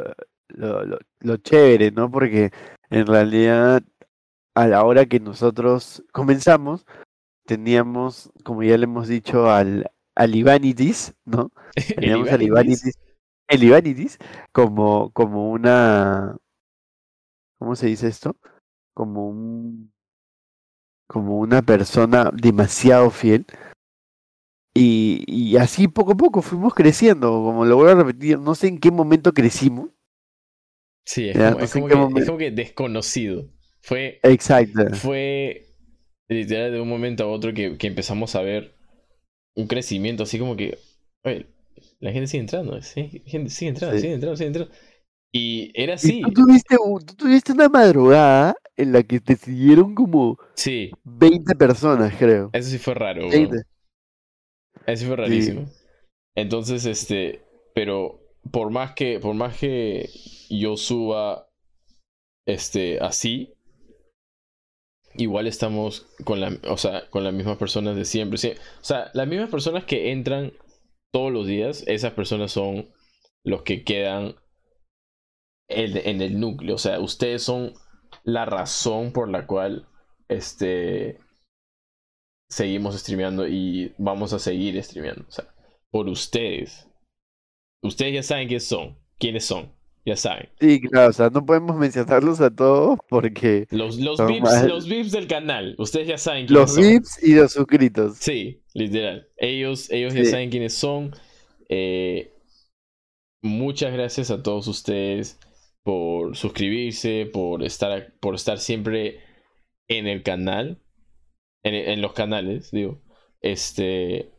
lo, lo, lo chévere, ¿no? Porque en realidad, a la hora que nosotros comenzamos, teníamos, como ya le hemos dicho, al, al Ivanitis, ¿no? Teníamos al Ivanitis, el Ivanitis como, como una, ¿cómo se dice esto? Como un, como una persona demasiado fiel. Y, y así poco a poco fuimos creciendo, como lo voy a repetir, no sé en qué momento crecimos. Sí, es Ya, como, no es que, es momento. como que desconocido. Fue, Exacto. fue literal de un momento a otro que, que empezamos a ver un crecimiento así como que, oye, la gente sigue entrando, sí, gente sigue entrando, Sí. sigue entrando, sigue entrando. Y era Y así, tú tuviste, un- tú tuviste una madrugada en la que te siguieron como sí, 20 personas, creo. eso sí fue raro, weón. 20. Eso fue rarísimo. Entonces, este, pero por más que, por más que yo suba, este, así, igual estamos con la, o sea, con las mismas personas de siempre. Sí, O sea, las mismas personas que entran todos los días, esas personas son los que quedan en, en el núcleo. O sea, ustedes son la razón por la cual, este, seguimos streameando y vamos a seguir streameando. O sea, por ustedes. Ustedes ya saben quiénes son. ¿Quiénes son? Ya saben. Sí, claro, o sea, no podemos mencionarlos a todos porque Los, los, VIPs, más- los VIPs del canal. Ustedes ya saben quiénes los son. VIPs y los suscritos. Sí, literal. Ellos, ellos ya saben quiénes son. Eh, muchas gracias a todos ustedes por suscribirse, por estar, por estar siempre en el canal. En, en los canales, digo. Este.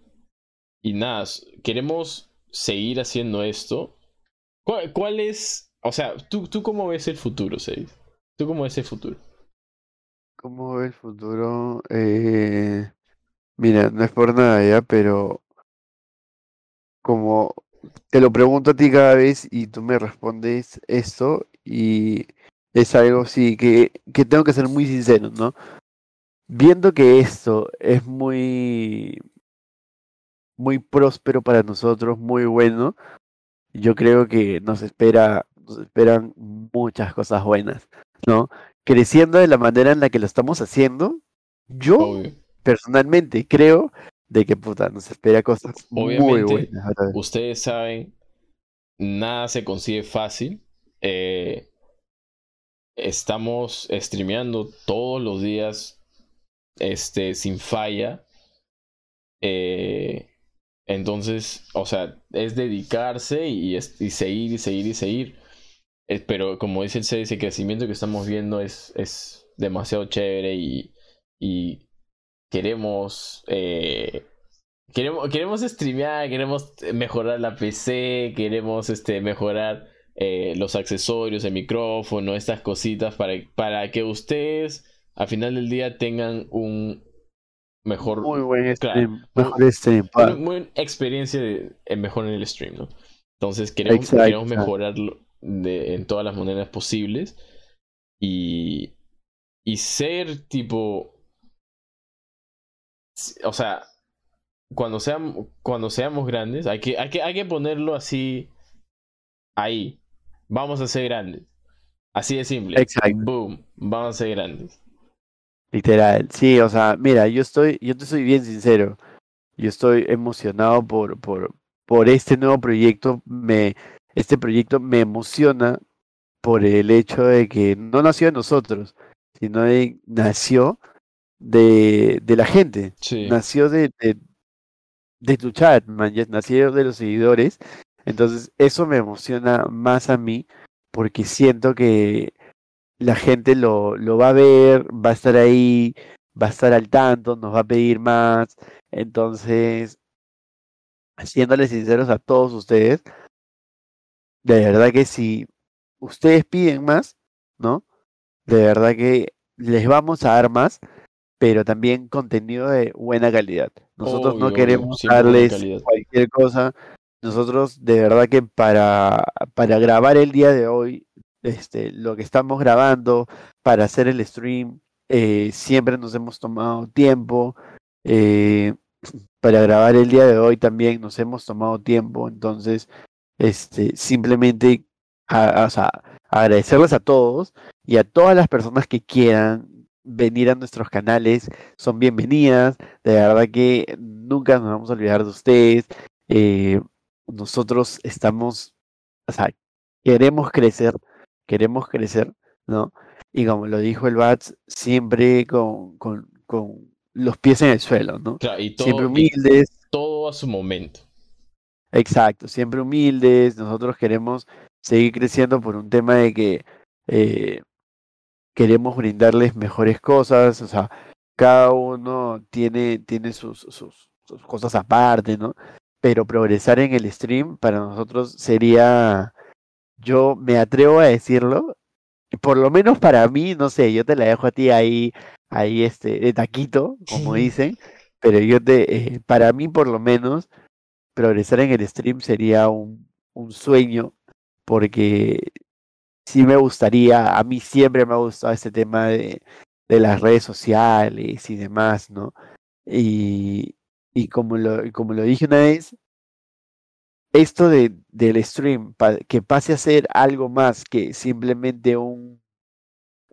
Y nada, queremos seguir haciendo esto. ¿Cuál, es? O sea, ¿tú, ¿tú cómo ves el futuro, Seis? ¿Tú cómo ves el futuro? ¿Cómo ve el futuro? Eh, mira, no es por nada ya, pero como te lo pregunto a ti cada vez y tú me respondes esto y es algo sí que, que tengo que ser muy sincero, ¿no? Viendo que esto es muy muy próspero para nosotros, muy bueno, yo creo que nos espera nos esperan muchas cosas buenas, ¿no? Creciendo de la manera en la que lo estamos haciendo, yo Obvio. personalmente creo de que puta nos espera cosas muy buenas. Ustedes saben, nada se consigue fácil. Eh, estamos streameando todos los días, este, sin falla. Eh, entonces, o sea, es dedicarse y, y seguir y seguir y seguir. Eh, pero como dice el C, ese crecimiento que estamos viendo es, es demasiado chévere y, y queremos, eh, queremos, queremos streamear, queremos mejorar la PC, queremos este, mejorar los accesorios, el micrófono, estas cositas para, para que ustedes al final del día tengan un mejor. Muy buen claro, stream. Mejor stream. Una muy buena experiencia de, en mejor en el stream, ¿no? Entonces queremos, Exacto, queremos exacto. mejorarlo de, en todas las maneras posibles. Y, y ser tipo. O sea, cuando seamos, cuando seamos grandes, hay que, hay, que, hay que ponerlo así. Ahí. Vamos a ser grandes. Así de simple. Exacto. Boom. Vamos a ser grandes. Literal, sí, o sea, mira, yo estoy, yo te soy bien sincero, yo estoy emocionado por, por, por este nuevo proyecto, me, este proyecto me emociona por el hecho de que no nació de nosotros, sino de, nació de, de la gente, Sí. nació de, de, de tu chat, man, nació de los seguidores, entonces eso me emociona más a mí, porque siento que la gente lo, lo va a ver, va a estar ahí, va a estar al tanto, nos va a pedir más. Entonces, siéndoles sinceros a todos ustedes, de verdad que si ustedes piden más, ¿no? De verdad que les vamos a dar más, pero también contenido de buena calidad. Nosotros Obvio, no queremos darles cualquier cosa. Nosotros de verdad que para, para grabar el día de hoy, este, lo que estamos grabando, para hacer el stream, eh, siempre nos hemos tomado tiempo. eh, para grabar el día de hoy también nos hemos tomado tiempo. Entonces, este, simplemente a- agradecerles a todos y a todas las personas que quieran venir a nuestros canales son bienvenidas. De verdad que nunca nos vamos a olvidar de ustedes. Eh, nosotros estamos, o sea, queremos crecer, queremos crecer, ¿no? Y como lo dijo el Bats, siempre con, con, con los pies en el suelo, ¿no? Claro, y todo, Siempre y humildes, todo a su momento. Exacto, siempre humildes. Nosotros queremos seguir creciendo por un tema de que eh, queremos brindarles mejores cosas. O sea, cada uno tiene, tiene sus, sus, sus cosas aparte, ¿no? Pero progresar en el stream para nosotros sería, yo me atrevo a decirlo, por lo menos para mí, no sé, yo te la dejo a ti ahí, ahí este, de taquito, como dicen, pero yo te, eh, para mí por lo menos progresar en el stream sería un, un sueño, porque sí me gustaría, a mí siempre me ha gustado este tema de, de las redes sociales y demás, ¿no? Y, y como lo, y como lo dije una vez, esto de, del stream, pa- que pase a ser algo más que simplemente un,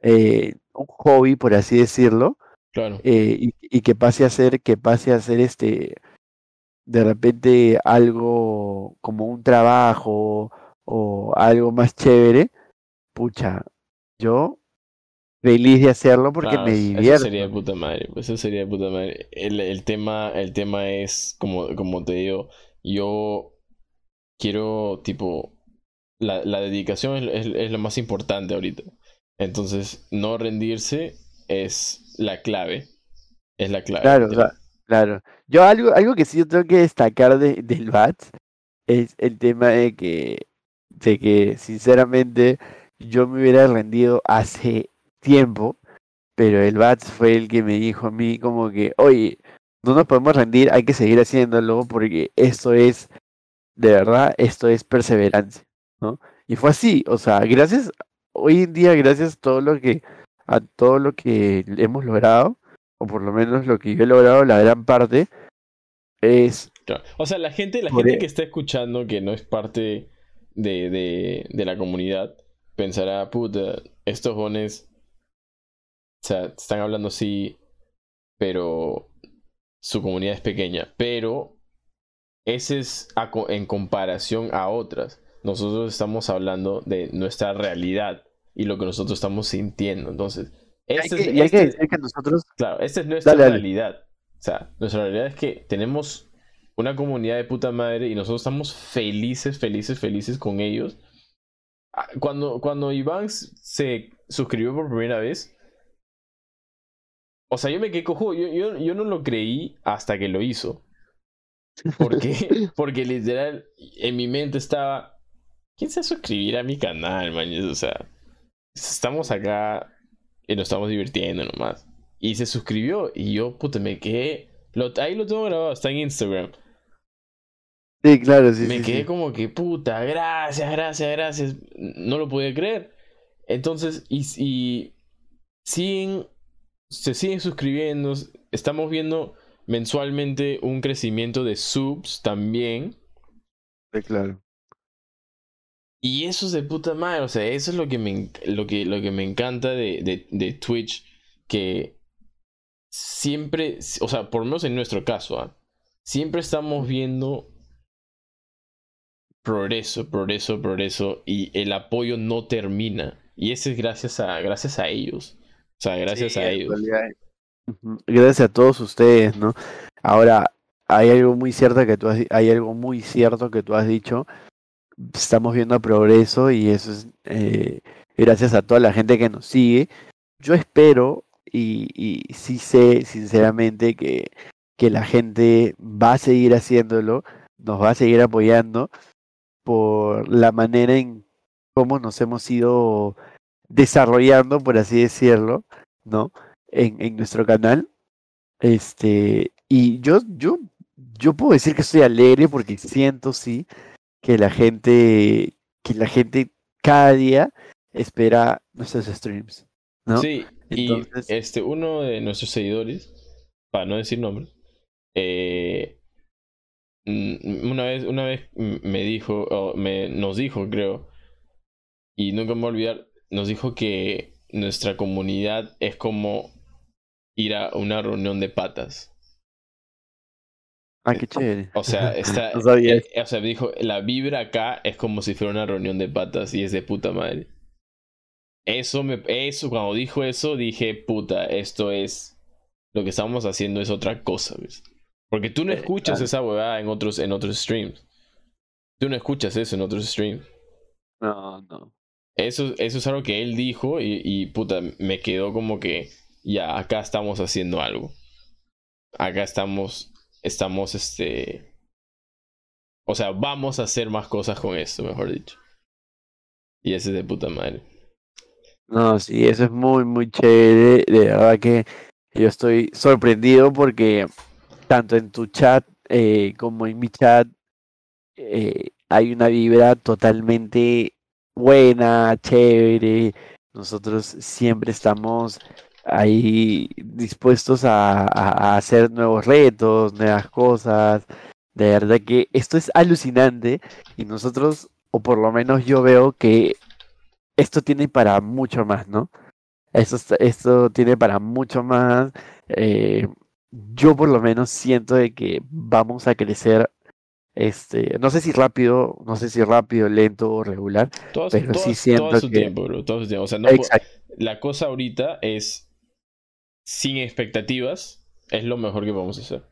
eh, un hobby, por así decirlo, Claro. eh, y, y que pase a ser, que pase a ser este, de repente algo como un trabajo o algo más chévere, pucha, yo feliz de hacerlo porque Claro, me eso divierto. sería de puta madre. Eso sería de puta madre. El, el tema, el tema es, como, como te digo, yo quiero, tipo, la, la dedicación es, es- es lo más importante ahorita. Entonces, no rendirse es la clave. Es la clave. Claro, claro. Yo algo, algo que sí yo tengo que destacar de, del BATS es el tema de que, de que sinceramente yo me hubiera rendido hace tiempo, pero el BATS fue el que me dijo a mí como que, oye, no nos podemos rendir, hay que seguir haciéndolo porque esto es, de verdad, esto es perseverancia, ¿no? Y fue así, o sea, gracias, hoy en día, gracias a todo lo que, a todo lo que hemos logrado, o por lo menos lo que yo he logrado, la gran parte, es. O sea, la gente, la gente e- que está escuchando que no es parte de, de, de la comunidad pensará, puta, estos jones, o sea, están hablando así, pero su comunidad es pequeña. Pero ese es a en comparación a otras. Nosotros estamos hablando de nuestra realidad y lo que nosotros estamos sintiendo. Entonces, hay este que, es- y hay que este- decir que nosotros, Claro, esta es nuestra Dale, dale. realidad. O sea, nuestra realidad es que tenemos una comunidad de puta madre y nosotros estamos felices, felices, felices con ellos. Ah, Cuando, cuando Iván se suscribió por primera vez, o sea, yo me quedé cojo, yo, yo, yo no lo creí hasta que lo hizo. ¿Por qué? Porque literal, en mi mente estaba, ¿quién se va a suscribir a mi canal, man? O sea, estamos acá y nos estamos divirtiendo nomás. y se suscribió. Y yo, puta, me quedé. Lo, ahí lo tengo grabado, está en Instagram. Sí, claro, sí. Me sí, quedé sí. como que, puta, gracias, gracias, gracias. No lo podía creer. Entonces, y, y siguen, se siguen suscribiendo. Estamos viendo mensualmente un crecimiento de subs también. Sí, claro. Y eso es de puta madre, o sea, eso es lo que me, lo que, lo que me encanta de, de, de Twitch, que siempre, o sea, por lo menos en nuestro caso, ¿ah? siempre estamos viendo progreso, progreso, progreso, y el apoyo no termina. Y eso es gracias a, gracias a ellos. O sea, gracias Sí, a ellos. Gracias a todos ustedes, ¿no? Ahora, hay algo muy cierto que tú has, hay algo muy cierto que tú has dicho. Estamos viendo progreso y eso es eh, gracias a toda la gente que nos sigue. Yo espero y, y sí sé sinceramente que, que la gente va a seguir haciéndolo, nos va a seguir apoyando por la manera en cómo nos hemos ido desarrollando, por así decirlo, ¿no? En, en nuestro canal. Este, y yo, yo, yo puedo decir que estoy alegre porque siento, sí, que la gente, que la gente cada día espera nuestros streams, ¿no? Sí, y este, uno de nuestros seguidores, para no decir nombres, eh, mm, una vez, una vez me dijo, o me, nos dijo, creo, y nunca me voy a olvidar, nos dijo que nuestra comunidad es como ir a una reunión de patas. Ah, qué chévere. O sea, está, No sabía eh, o sea, dijo, la vibra acá es como si fuera una reunión de patas y es de puta madre. Eso me, eso, cuando dijo eso, dije, puta, esto es, lo que estamos haciendo es otra cosa, ¿ves? Porque tú no Eh, escuchas claro. esa huevada en otros, en otros streams. Tú no escuchas eso en otros streams. No, no. Eso, eso es algo que él dijo y, y puta, me quedó como que ya, acá estamos haciendo algo. Acá estamos, estamos, este... O sea, vamos a hacer más cosas con esto, mejor dicho. Y ese es de puta madre. No, sí, eso es muy, muy chévere. De verdad que yo estoy sorprendido porque tanto en tu chat eh, como en mi chat eh, hay una vibra totalmente buena, chévere. Nosotros siempre estamos ahí dispuestos a, a- a hacer nuevos retos, nuevas cosas. De verdad que esto es alucinante y nosotros, o por lo menos yo veo que esto tiene para mucho más, ¿no? Esto, esto tiene para mucho más. eh, yo por lo menos siento de que vamos a crecer, este, no sé si rápido, no sé si rápido, lento o regular. Todo, Pero todo- sí siento todo su que- tiempo, bro. Todo su tiempo. O sea, no la cosa ahorita es sin expectativas. Es lo mejor que podemos hacer.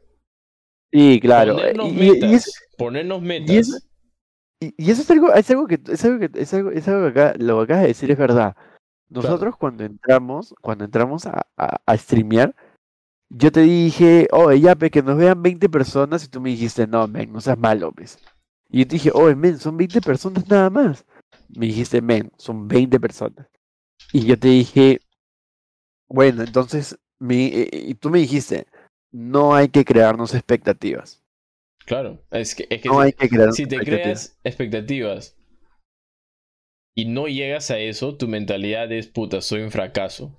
Sí, claro. Ponernos Y, y- y metas. es- ponernos metas. y es- y- y eso es algo, es algo que, es algo que, es algo, es algo que acá, lo que acabas de decir es verdad. Nosotros cuando entramos, cuando entramos a, a, a streamear, yo te dije, oye, ya, pe, que nos vean 20 personas, y tú me dijiste, no, men, no seas malo, pues. Y yo te dije, oye, men, son 20 personas nada más. Me dijiste, men, son 20 personas. Y yo te dije, bueno, entonces, mi, eh, y tú me dijiste, no hay que crearnos expectativas. Claro. Es que, es que No si- hay que crearnos si te creas expectativas y no llegas a eso, tu mentalidad es puta, soy un fracaso.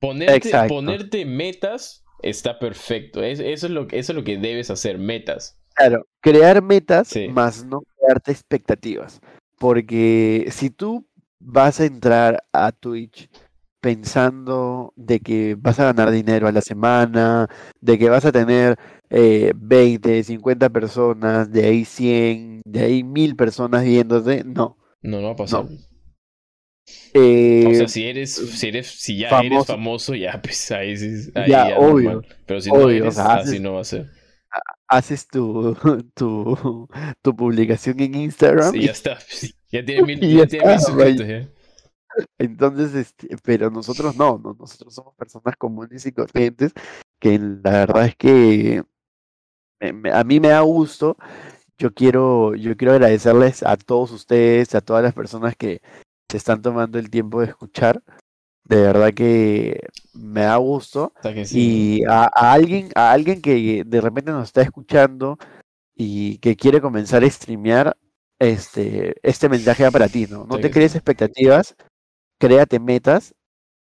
Ponerte, Exacto. ponerte metas está perfecto. Es- eso, es lo, que- eso es lo que debes hacer, metas. Claro, crear metas, Sí. más no crearte expectativas. Porque si tú vas a entrar a Twitch pensando de que vas a ganar dinero a la semana, de que vas a tener eh, 20, 50 personas, de ahí 100, de ahí 1000 personas viéndote, no. No, no va a pasar. Eh, o sea, si eres, si eres, si ya eres famoso. ya pues ahí sí, ahí Ya, ya obvio, normal. Pero si no o eres, así no va a ser. haces tu, tu, tu publicación en Instagram Sí, y ya está. Ya tiene mil, ya ya tiene mil ya. Entonces, este, pero nosotros no, no, nosotros somos personas comunes y corrientes que la verdad es que a mí me da gusto. Yo quiero, yo quiero agradecerles a todos ustedes, a todas las personas que se están tomando el tiempo de escuchar, De verdad que me da gusto. O sea que sí. Y a, a alguien, a alguien que de repente nos está escuchando y que quiere comenzar a streamear, este, este mensaje va para ti, ¿no? No te crees sí. expectativas, créate metas,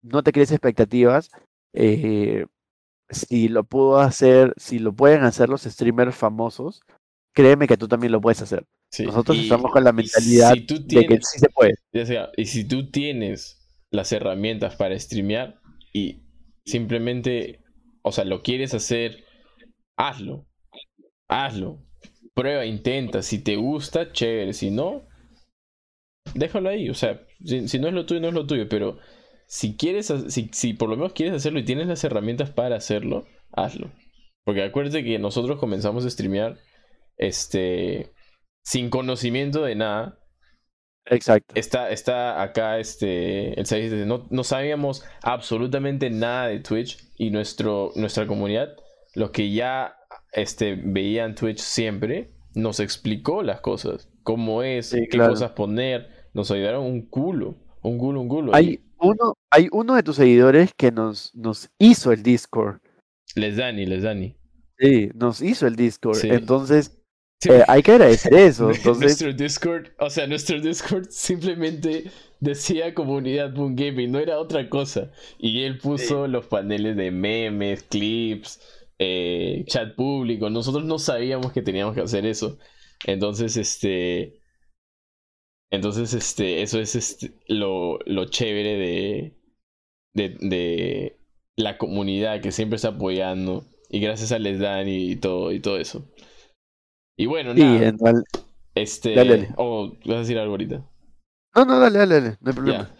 no te crees expectativas. eh, si lo puedo hacer, si lo pueden hacer los streamers famosos, créeme que tú también lo puedes hacer. Sí. Nosotros Y- estamos con la mentalidad si de que sí se puede. sea, y si tú tienes las herramientas para streamear y simplemente, o sea, lo quieres hacer, hazlo. Hazlo. Prueba, intenta. Si te gusta, chévere. Si no, déjalo ahí. O sea, si, si no es lo tuyo, no es lo tuyo. Pero si quieres, si, si por lo menos quieres hacerlo y tienes las herramientas para hacerlo, hazlo. Porque acuérdate que nosotros comenzamos a streamear este sin conocimiento de nada. Exacto. Está, está acá este el Said dice, no, no sabíamos absolutamente nada de Twitch y nuestro, nuestra comunidad, los que ya este, veían Twitch siempre, nos explicó las cosas, cómo es, Sí, qué claro. cosas poner, nos ayudaron un culo, un culo, un culo. Hay uno, hay uno de tus seguidores que nos, nos hizo el Discord. Les Dani, les Dani. Sí, nos hizo el Discord. Sí. Entonces, eh, hay que agradecer eso. Entonces, nuestro Discord, o sea, nuestro Discord simplemente decía comunidad Boom Gaming, no era otra cosa. Y él puso los paneles de memes, clips, eh, chat público. Nosotros no sabíamos que teníamos que hacer eso. Entonces, este. Entonces, este. Eso es este, lo, lo chévere de, de. de la comunidad que siempre está apoyando. Y gracias a Les Dan y todo, y todo eso. Y bueno, nada. Este. Dale, dale. Oh, vas a decir algo ahorita. No, no, dale, dale, dale, no hay problema. Ya.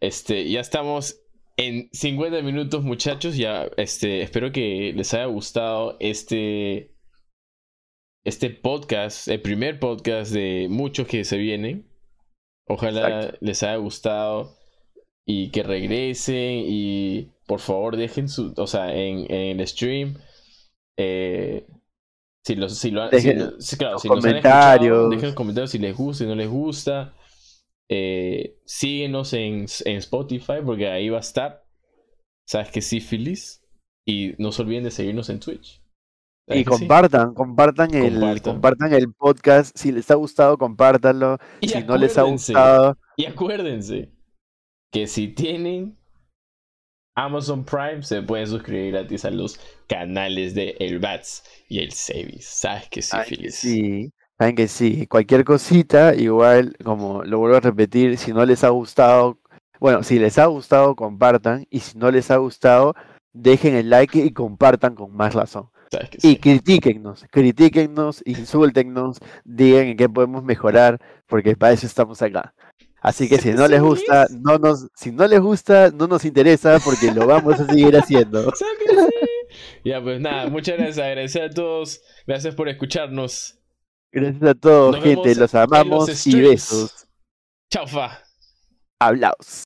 Este, ya estamos en 50 minutos, muchachos. Ya, este, espero que les haya gustado este. Este podcast, el primer podcast de muchos que se vienen. Ojalá Exacto. les haya gustado y que regresen y por favor dejen su, o sea, en, en el stream, eh, si los, si lo si- Dejen si- claro, los si nos han escuchado, comentarios. dejen los comentarios si les gusta y no les gusta. Eh, síguenos en, en Spotify porque ahí va a estar. Sabes que sí, feliz. Y no se olviden de seguirnos en Twitch. ¿Sabes Y sí? compartan, compartan el, Compartan. compartan el podcast. Si les ha gustado, compártanlo. Y si no les ha gustado, Y acuérdense que si tienen Amazon Prime, se pueden suscribir gratis a los canales de El Bats y el Sevis. Sabes que sí, feliz. sí, saben que sí. Cualquier cosita, igual, como lo vuelvo a repetir, si no les ha gustado, bueno, si les ha gustado, compartan. Y si no les ha gustado, dejen el like y compartan con más razón. Que Y sí. critíquennos, critíquennos, insúltennos, digan en qué podemos mejorar, porque para eso estamos acá. Así que si no les gusta, no nos, si no les gusta, no nos interesa porque lo vamos a seguir haciendo. Ya, pues nada, muchas gracias. Agradecer a todos. Gracias por escucharnos. Gracias a todos, Nos gente, los amamos y besos. Chao, fa. Hablaos.